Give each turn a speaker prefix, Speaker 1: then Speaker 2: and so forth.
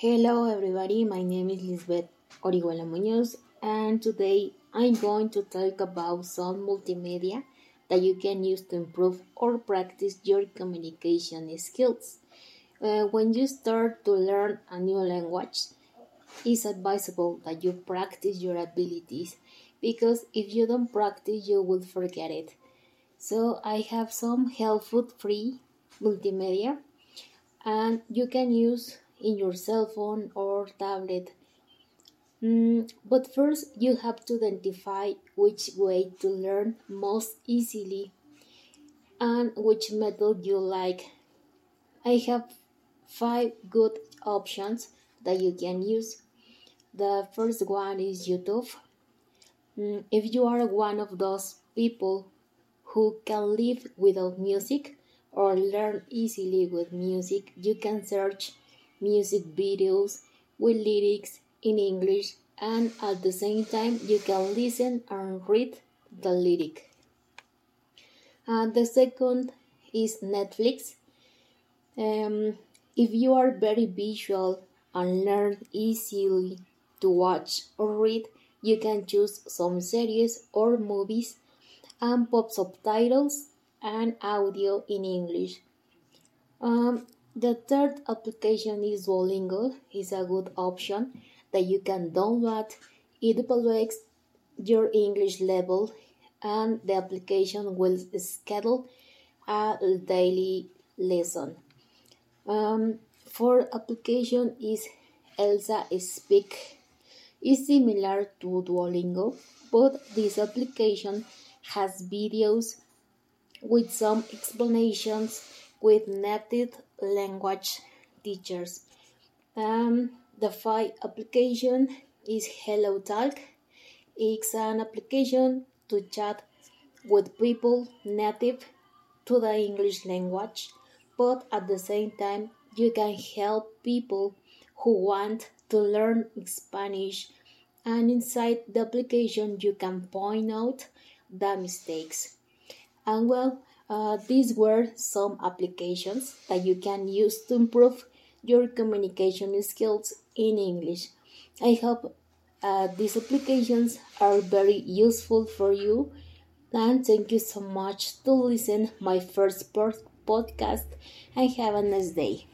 Speaker 1: Hello, everybody. My name is Lisbeth Orihuela Munoz, and today I'm going to talk about some multimedia that you can use to improve or practice your communication skills. Uh, when you start to learn a new language, it's advisable that you practice your abilities because if you don't practice, you will forget it. So, I have some helpful free multimedia, and you can use in your cell phone or tablet. Mm, but first, you have to identify which way to learn most easily and which method you like. I have five good options that you can use. The first one is YouTube. Mm, if you are one of those people who can live without music or learn easily with music, you can search music videos with lyrics in English and at the same time you can listen and read the lyric. And the second is Netflix. Um, if you are very visual and learn easily to watch or read, you can choose some series or movies and pop subtitles and audio in English. Um, the third application is Duolingo. is a good option that you can download. It evaluates your English level and the application will schedule a daily lesson. Um, fourth application is Elsa Speak. It's similar to Duolingo, but this application has videos with some explanations with native language teachers. Um, the fifth application is Hello Talk. It's an application to chat with people native to the English language, but at the same time, you can help people who want to learn Spanish. And inside the application, you can point out the mistakes. And well, uh, these were some applications that you can use to improve your communication skills in English. I hope uh, these applications are very useful for you and thank you so much to listen my first podcast and have a nice day.